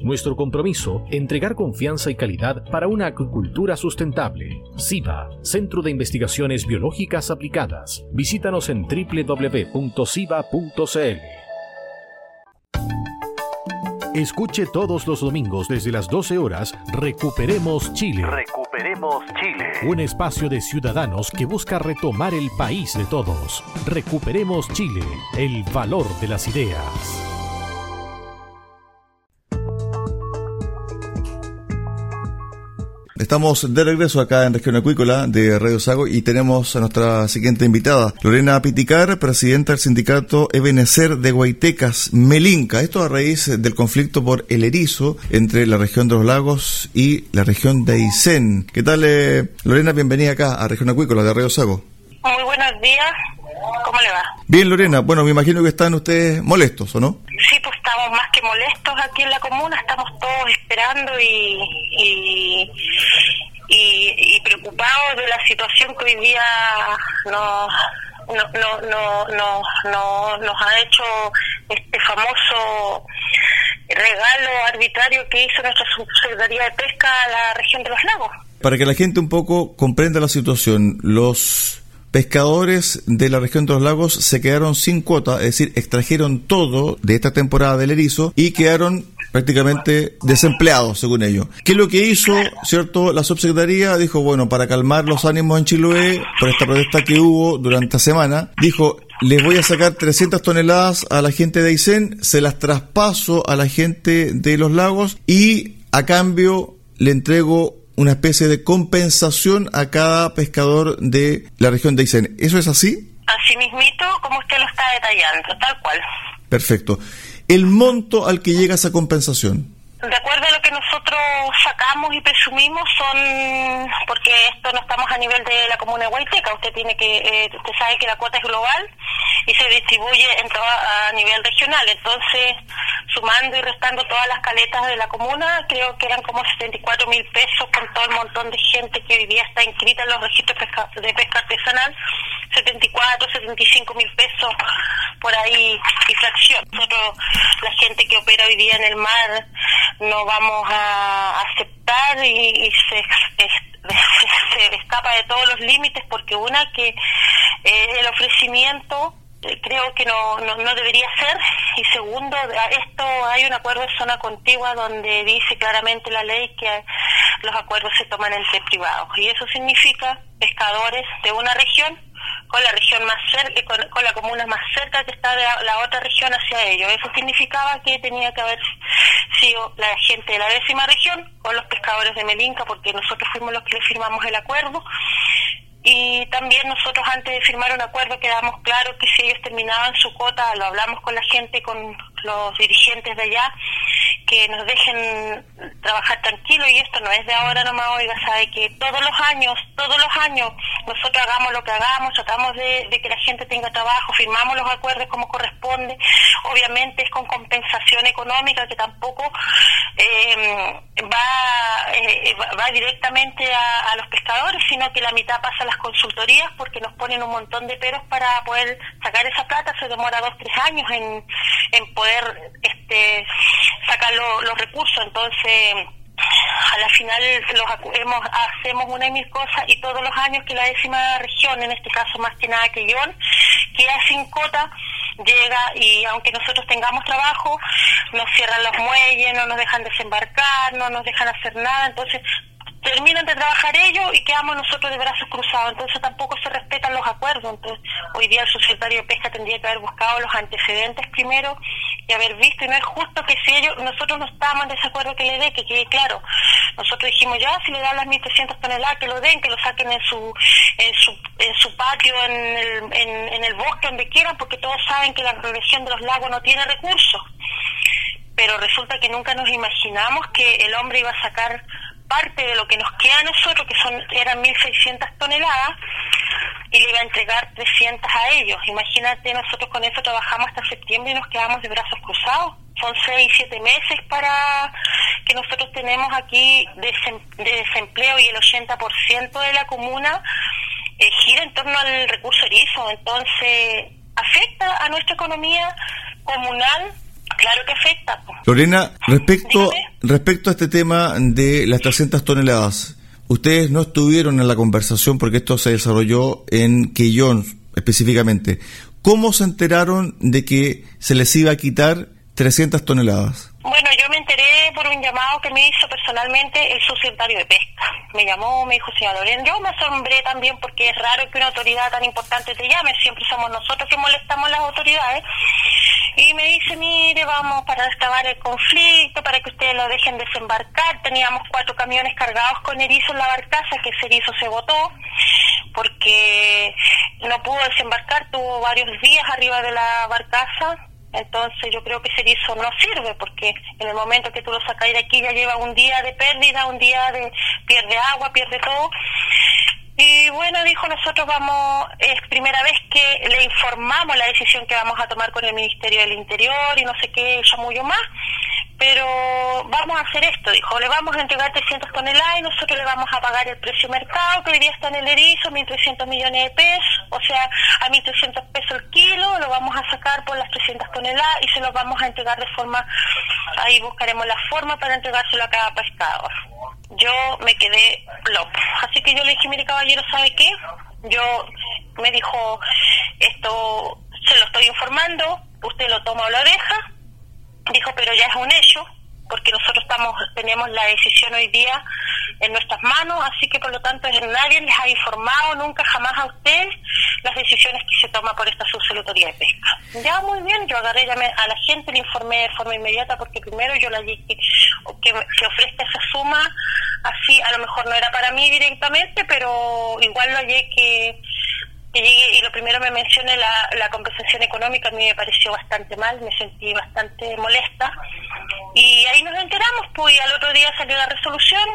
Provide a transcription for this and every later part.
Nuestro compromiso, entregar confianza y calidad para una acuicultura sustentable. SIBA, Centro de Investigaciones Biológicas Aplicadas. Visítanos en www.siba.cl. Escuche todos los domingos desde las 12 horas Recuperemos Chile. Recuperemos Chile. Un espacio de ciudadanos que busca retomar el país de todos. Recuperemos Chile, el valor de las ideas. Estamos de regreso acá en Región Acuícola de Radio Sago y tenemos a nuestra siguiente invitada, Lorena Piticar, presidenta del sindicato Ebenecer de Guaitecas, Melinca. Esto a raíz del conflicto por el erizo entre la región de los lagos y la región de Aysén. ¿Qué tal, eh, Lorena? Bienvenida acá a Región Acuícola de Radio Sago. Muy buenos días. ¿Cómo le va? Bien, Lorena. Bueno, me imagino que están ustedes molestos, ¿o no? Sí, pues estamos más que molestos aquí en la comuna, estamos todos esperando y, y, y, preocupados de la situación que hoy día nos, no, no, no, no, nos ha hecho este famoso regalo arbitrario que hizo nuestra Subsecretaría de Pesca a la región de los lagos. Para que la gente un poco comprenda la situación, los pescadores de la región de los lagos se quedaron sin cuota, es decir, extrajeron todo de esta temporada del erizo y quedaron prácticamente desempleados, según ellos. ¿Qué es lo que hizo, cierto? La subsecretaría dijo, bueno, para calmar los ánimos en Chiloé, por esta protesta que hubo durante la semana, dijo, les voy a sacar 300 toneladas a la gente de Aysén, se las traspaso a la gente de los lagos y a cambio le entrego una especie de compensación a cada pescador de la región de Aysén. ¿Eso es así? Así mismito, como usted lo está detallando, tal cual. Perfecto. ¿El monto al que llega esa compensación? De acuerdo a lo que nosotros sacamos y presumimos son, porque esto no estamos a nivel de la comuna de Huayteca, usted tiene que, eh, usted sabe que la cuota es global y se distribuye en a nivel regional, entonces sumando y restando todas las caletas de la comuna, creo que eran como 74 mil pesos con todo el montón de gente que día está inscrita en los registros de pesca artesanal, 74, 75 mil pesos por ahí y fracción. Nosotros, la gente que opera hoy día en el mar, no vamos a aceptar y, se, se, escapa de todos los límites porque una que eh, el ofrecimiento creo que no, no, debería ser y segundo esto hay un acuerdo de zona contigua donde dice claramente la ley que los acuerdos se toman entre privados y eso significa pescadores de una región con la región más cerca, con, con la comuna más cerca que está de la, otra región hacia ellos. Eso significaba que tenía que haber sido la gente de la décima región o los pescadores de Melinca, porque nosotros fuimos los que le firmamos el acuerdo. Y también nosotros antes de firmar un acuerdo quedamos claros que si ellos terminaban su cuota, lo hablamos con la gente, con los dirigentes de allá, que nos dejen trabajar tranquilo. Y esto no es de ahora nomás, oiga, sabe que todos los años, todos los años nosotros hagamos lo que hagamos, tratamos de, que la gente tenga trabajo, firmamos los acuerdos como corresponde, obviamente es con compensación económica que tampoco eh, va, eh, va directamente a, a, los pescadores, sino que la mitad pasa a las consultorías porque nos ponen un montón de peros para poder sacar esa plata, se demora dos, tres años en, en poder este, sacar los recursos, entonces a la final los hemos, hacemos una y mil cosas y todos los años que la décima región, en este caso más que nada que Yon, queda sin cota, llega y aunque nosotros tengamos trabajo, nos cierran los muelles, no nos dejan desembarcar, no nos dejan hacer nada, entonces terminan de trabajar ellos y quedamos nosotros de brazos cruzados. Entonces tampoco se respetan los acuerdos. Entonces hoy día el subsecretario de Pesca tendría que haber buscado los antecedentes primero y haber visto. Y no es justo que si ellos, nosotros no estábamos en desacuerdo que le dé, que quede claro. Nosotros dijimos ya, si le dan las 1.300 toneladas, que lo den, que lo saquen en su en su, en su patio, en el, en, el bosque, donde quieran, porque todos saben que la región de los lagos no tiene recursos. Pero resulta que nunca nos imaginamos que el hombre iba a sacar parte de lo que nos queda a nosotros, que son eran 1.600 toneladas, y le iba a entregar 300 a ellos. Imagínate, nosotros con eso trabajamos hasta septiembre y nos quedamos de brazos cruzados. Son 6, 7 meses para que nosotros tenemos aquí de, desempleo y el 80% de la comuna eh, gira en torno al recurso erizo. Entonces, afecta a nuestra economía comunal Claro que afecta. Lorena, respecto, respecto a este tema de las 300 toneladas, ustedes no estuvieron en la conversación porque esto se desarrolló en Quillón específicamente. ¿Cómo se enteraron de que se les iba a quitar 300 toneladas? Bueno, yo me enteré por un llamado que me hizo personalmente el subsecretario de Pesca. Me llamó, me dijo, señora Lorena, yo me asombré también porque es raro que una autoridad tan importante te llame, siempre somos nosotros que molestamos las autoridades. Y me dice, mire, vamos para excavar el conflicto, para que ustedes lo dejen desembarcar. Teníamos cuatro camiones cargados con erizo en la barcaza, que ese erizo se botó porque no pudo desembarcar, tuvo varios días arriba de la barcaza entonces yo creo que ese erizo no sirve porque en el momento que tú lo sacas de aquí ya lleva un día de pérdida, un día de pierde agua, pierde todo. Y bueno, dijo, nosotros vamos, es primera vez que le informamos la decisión que vamos a tomar con el Ministerio del Interior y no sé qué, mucho más pero vamos a hacer esto, dijo, le vamos a entregar 300 toneladas y nosotros le vamos a pagar el precio mercado, que hoy día está en el erizo, 1.300 millones de pesos, o sea, a 1.300 pesos el kilo, lo vamos a sacar por las 300 toneladas y se los vamos a entregar de forma, ahí buscaremos la forma para entregárselo a cada pescador. Yo me quedé loco, así que yo le dije, mire caballero, ¿sabe qué? Yo, me dijo, esto se lo estoy informando, usted lo toma o lo deja, dijo, pero ya es un hecho, porque nosotros estamos tenemos la decisión hoy día en nuestras manos, así que por lo tanto nadie les ha informado nunca jamás a ustedes las decisiones que se toman por esta subsecretaría de pesca. Ya muy bien, yo agarré llamé a la gente, le informé de forma inmediata porque primero yo la dije que, que, ofrezca esa suma, así a lo mejor no era para mí directamente, pero igual lo hallé que y lo primero me mencione la, la compensación económica, a mí me pareció bastante mal, me sentí bastante molesta. Y ahí nos enteramos, pues, y al otro día salió la resolución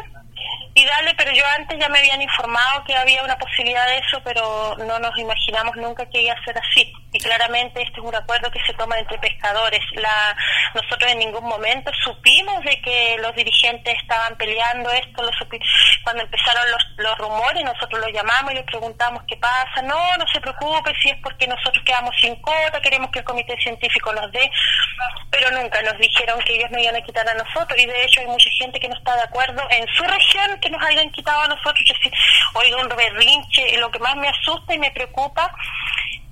y dale, pero yo antes ya me habían informado que había una posibilidad de eso, pero no nos imaginamos nunca que iba a ser así. Claramente este es un acuerdo que se toma entre pescadores. La, nosotros en ningún momento supimos de que los dirigentes estaban peleando esto. Lo cuando empezaron los, los rumores, nosotros los llamamos y les preguntamos qué pasa. No, no se preocupe si es porque nosotros quedamos sin cota, queremos que el comité científico nos dé, pero nunca nos dijeron que ellos no iban a quitar a nosotros. Y de hecho hay mucha gente que no está de acuerdo en su región que nos hayan quitado a nosotros. Yo oigo un berrinche lo que más me asusta y me preocupa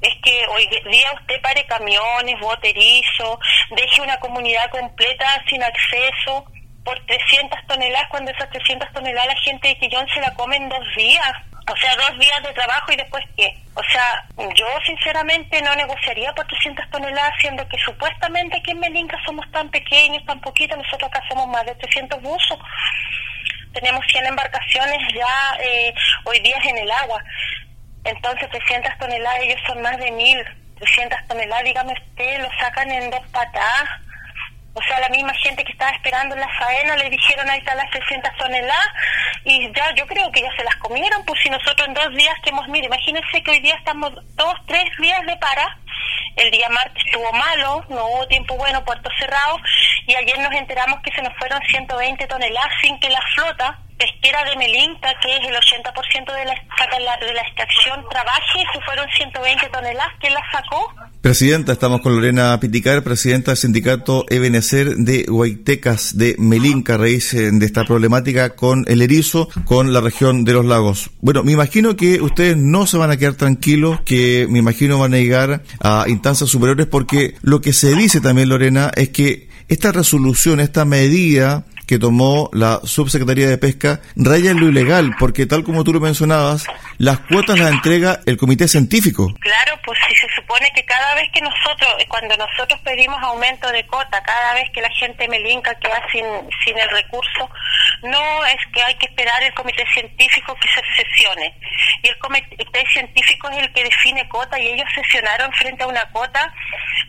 es que hoy día usted pare camiones, boterizo, deje una comunidad completa sin acceso por 300 toneladas, cuando esas 300 toneladas la gente de Quillón se la come en dos días. O sea, dos días de trabajo y después qué. O sea, yo sinceramente no negociaría por 300 toneladas, siendo que supuestamente aquí en Melinca somos tan pequeños, tan poquitos, nosotros acá somos más de 300 buzos tenemos 100 embarcaciones ya eh, hoy día en el agua. Entonces 300 toneladas, ellos son más de 1000. 300 toneladas, dígame usted, lo sacan en dos patadas. O sea, la misma gente que estaba esperando en la faena le dijeron ahí están las 300 toneladas y ya yo creo que ya se las comieron, pues si nosotros en dos días que hemos, mire, imagínense que hoy día estamos dos, tres días de para, el día martes estuvo malo, no hubo tiempo bueno, puerto cerrado, y ayer nos enteramos que se nos fueron 120 toneladas sin que la flota pesquera de Melinca, que es el 80% de la, de la extracción, trabaje, se fueron 120 toneladas, ¿quién las sacó? Presidenta, estamos con Lorena Piticar, presidenta del sindicato Ebenecer de Huaytecas de Melinca, raíz eh, de esta problemática con el erizo, con la región de los lagos. Bueno, me imagino que ustedes no se van a quedar tranquilos, que me imagino van a llegar a instancias superiores, porque lo que se dice también, Lorena, es que esta resolución, esta medida que tomó la Subsecretaría de Pesca raya en lo ilegal, porque tal como tú lo mencionabas, las cuotas las entrega el comité científico. Claro, pues si se supone que cada vez que nosotros, cuando nosotros pedimos aumento de cuota, cada vez que la gente melinca queda sin, sin el recurso, no es que hay que esperar el comité científico que se sesione. Y el comité científico es el que define cuota y ellos sesionaron frente a una cuota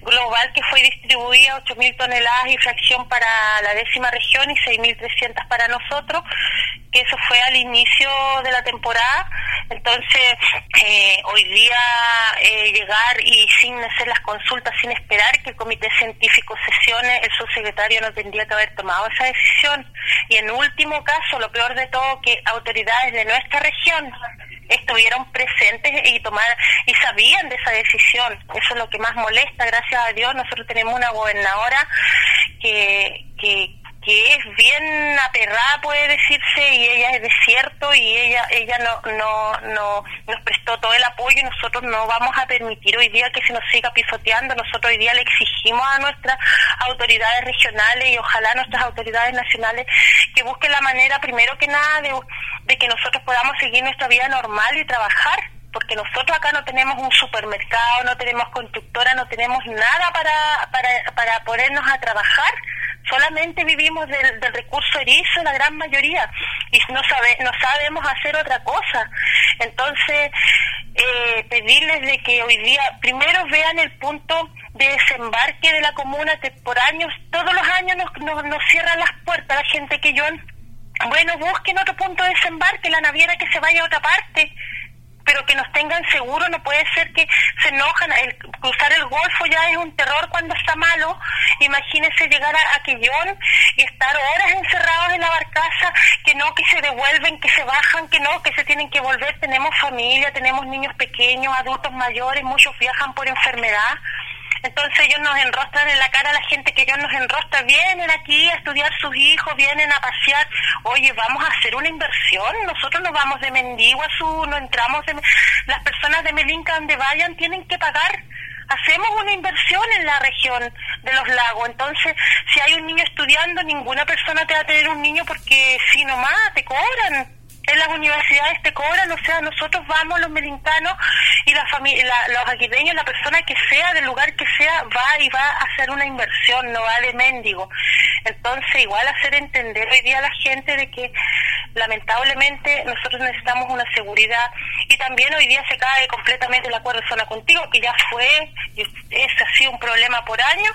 global que fue distribuida 8.000 toneladas y fracción para la décima región y 6.300 para nosotros, que eso fue al inicio de la temporada. Entonces, eh, hoy día eh, llegar y sin hacer las consultas, sin esperar que el comité científico sesione, el subsecretario no tendría que haber tomado esa decisión. Y en último caso, lo peor de todo, que autoridades de nuestra región estuvieron presentes y tomar y sabían de esa decisión. Eso es lo que más molesta, gracias a Dios. Nosotros tenemos una gobernadora que, que, que es bien aperrada puede decirse y ella es de cierto y ella ella no, no no nos prestó todo el apoyo y nosotros no vamos a permitir hoy día que se nos siga pisoteando. Nosotros hoy día le exigimos a nuestras autoridades regionales y ojalá nuestras autoridades nacionales que busquen la manera primero que nada de, de que nosotros podamos seguir nuestra vida normal y trabajar porque nosotros acá no tenemos un supermercado, no tenemos constructora, no tenemos nada para, para, para ponernos a trabajar solamente vivimos del, recurso erizo la gran mayoría y no sabe, no sabemos hacer otra cosa. Entonces eh, pedirles de que hoy día primero vean el punto de desembarque de la comuna por años todos los años nos, nos, cierran las puertas la gente que yo bueno busquen otro punto de desembarque la naviera que se vaya a otra parte pero que nos tengan seguro, no puede ser que se enojan, el cruzar el Golfo ya es un terror cuando está malo, imagínense llegar a Aquellón y estar horas encerrados en la barcaza, que no, que se devuelven, que se bajan, que no, que se tienen que volver, tenemos familia, tenemos niños pequeños, adultos mayores, muchos viajan por enfermedad, entonces ellos nos enrostran en la cara a la gente que ellos nos enrostra, vienen aquí a estudiar sus hijos, vienen a pasear, oye, vamos a hacer una inversión, nosotros nos vamos de mendigo a su, no entramos de, las personas de Melinca donde vayan tienen que pagar, hacemos una inversión en la región de los lagos, entonces si hay un niño estudiando, ninguna persona te va a tener un niño porque si nomás te cobran en las universidades te cobran, o sea, nosotros vamos los melincanos y la familia, los aguideños, la persona que sea, del lugar que sea, va y va a hacer una inversión, no va de mendigo. Entonces, igual hacer entender hoy día a la gente de que lamentablemente nosotros necesitamos una seguridad y también hoy día se cae completamente el acuerdo de zona contigo, que ya fue, ha sido un problema por años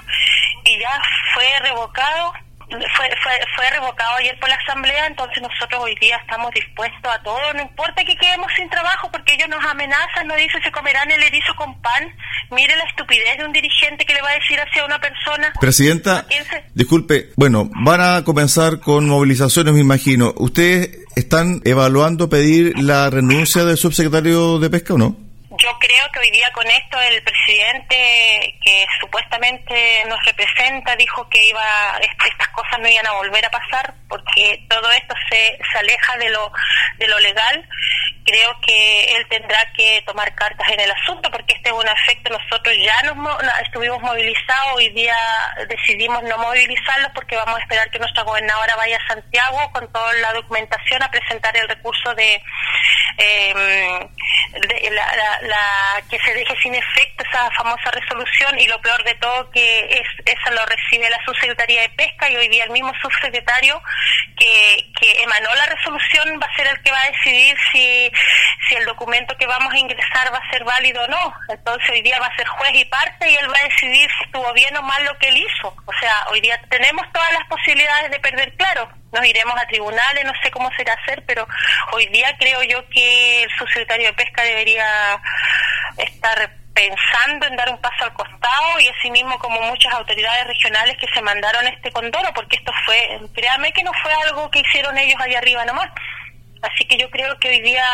y ya fue revocado fue, fue, fue revocado ayer por la Asamblea, entonces nosotros hoy día estamos dispuestos a todo, no importa que quedemos sin trabajo, porque ellos nos amenazan, nos dicen se comerán el erizo con pan. Mire la estupidez de un dirigente que le va a decir hacia una persona. Presidenta, disculpe, bueno, van a comenzar con movilizaciones, me imagino. ¿Ustedes están evaluando pedir la renuncia del subsecretario de Pesca o no? Yo creo que hoy día con esto el presidente que supuestamente nos representa dijo que iba estas cosas no iban a volver a pasar porque todo esto se, se aleja de lo de lo legal. Creo que él tendrá que tomar cartas en el asunto porque este es un efecto nosotros ya nos estuvimos movilizados hoy día decidimos no movilizarlos porque vamos a esperar que nuestra gobernadora vaya a Santiago con toda la documentación a presentar el recurso de, eh, la, que se deje sin efecto esa famosa resolución y lo peor de todo que es esa lo recibe la subsecretaría de pesca y hoy día el mismo subsecretario que, que emanó la resolución va a ser el que va a decidir si, si el documento que vamos a ingresar va a ser válido o no. Entonces hoy día va a ser juez y parte y él va a decidir si estuvo bien o mal lo que él hizo. O sea hoy día tenemos todas las posibilidades de perder claro nos iremos a tribunales, no sé cómo será hacer, pero hoy día creo yo que el subsecretario de Pesca debería estar pensando en dar un paso al costado y asimismo como muchas autoridades regionales que se mandaron este condoro, porque esto fue, créame que no fue algo que hicieron ellos allá arriba nomás. Así que yo creo que hoy día,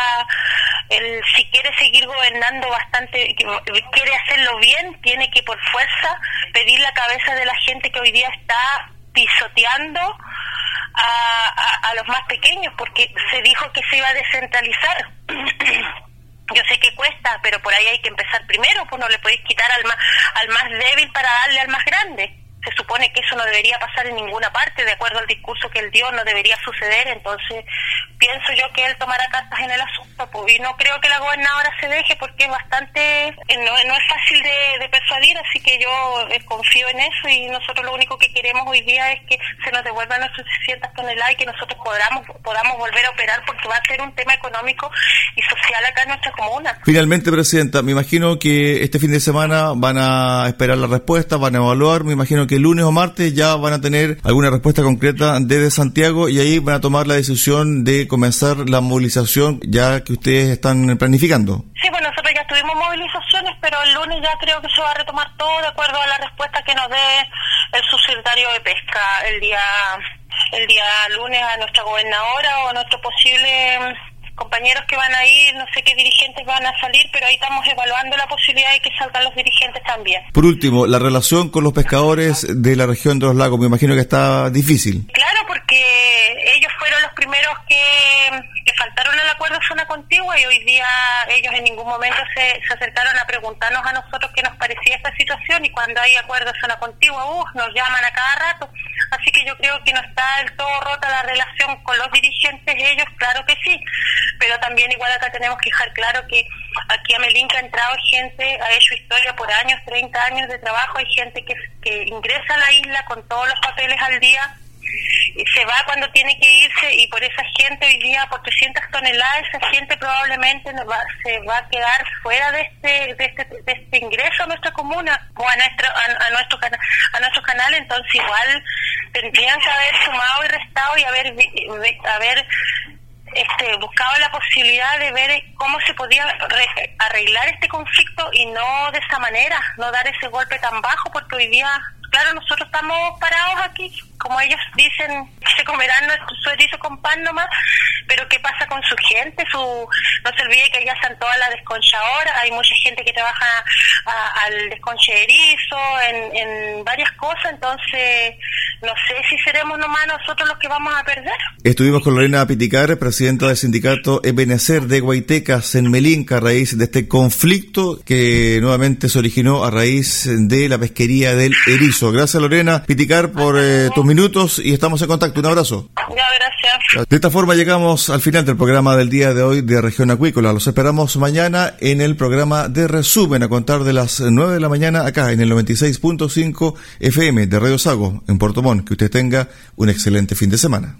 el, si quiere seguir gobernando bastante, quiere hacerlo bien, tiene que por fuerza pedir la cabeza de la gente que hoy día está pisoteando a, a, los más pequeños, porque se dijo que se iba a descentralizar. Yo sé que cuesta, pero por ahí hay que empezar primero, pues no le podéis quitar al más, al más débil para darle al más grande. se supone que eso no debería pasar en ninguna parte, de acuerdo al discurso que él dio, no debería suceder, entonces pienso yo que él tomará cartas en el asunto, pues, y no creo que la gobernadora se deje porque es bastante, eh, no, no es fácil de, persuadir, así que yo eh, confío en eso y nosotros lo único que queremos hoy día es que se nos devuelvan nuestros 600 toneladas y que nosotros podamos, podamos volver a operar porque va a ser un tema económico y social acá en nuestra comuna. Finalmente, Presidenta, me imagino que este fin de semana van a esperar la respuesta, van a evaluar, me imagino que el lunes o martes ya van a tener alguna respuesta concreta desde Santiago y ahí van a tomar la decisión de comenzar la movilización ya que ustedes están planificando. Sí, bueno, nosotros ya tuvimos movilizaciones, pero el lunes ya creo que se va a retomar todo de acuerdo a la respuesta que nos dé el subsecretario de Pesca el día el día lunes a nuestra gobernadora o a nuestro posible compañeros que van a ir, no sé qué dirigentes van a salir, pero ahí estamos evaluando la posibilidad de que salgan los dirigentes también. Por último, la relación con los pescadores de la región de los lagos, me imagino que está difícil. Claro, porque ellos fueron los primeros que, faltaron al acuerdo zona contigua y hoy día ellos en ningún momento se, se acercaron a preguntarnos a nosotros qué nos parecía esta situación y cuando hay acuerdo zona contigua, uh, nos llaman a cada rato. Así que yo creo que no está del todo rota la relación con los dirigentes ellos, claro que sí, pero también igual acá tenemos que dejar claro que aquí a Melinca ha entrado gente, ha hecho historia por años, 30 años de trabajo, hay gente que, que ingresa a la isla con todos los papeles al día se va cuando tiene que irse y por esa gente hoy día por 300 toneladas esa gente probablemente va, se va a quedar fuera de este, de este de este ingreso a nuestra comuna o a nuestro a, nuestro a nuestro canal entonces igual tendrían que haber sumado y restado y haber haber este, buscaba la posibilidad de ver cómo se podía arreglar este conflicto y no de esa manera, no dar ese golpe tan bajo, porque hoy día, claro, nosotros estamos parados aquí, como ellos dicen, se comerán nuestro erizo con pan nomás, pero ¿qué pasa con su gente? su No se olvide que allá están todas las desconchadoras, hay mucha gente que trabaja al desconche erizo, en, en varias cosas, entonces no sé si seremos nomás nosotros los que vamos a perder. Estuvimos con Lorena Piticar, presidenta del sindicato Ebenecer de Guaitecas en Melinca, a raíz de este conflicto que nuevamente se originó a raíz de la pesquería del erizo. Gracias Lorena Piticar por eh, tus minutos y estamos en contacto. Un abrazo. Ya, gracias. De esta forma llegamos al final del programa del día de hoy de Región Acuícola. Los esperamos mañana en el programa de resumen a contar de las 9 de la mañana acá en el 96.5 FM de Radio Sago en Puerto Montt. Que usted tenga un excelente fin de semana.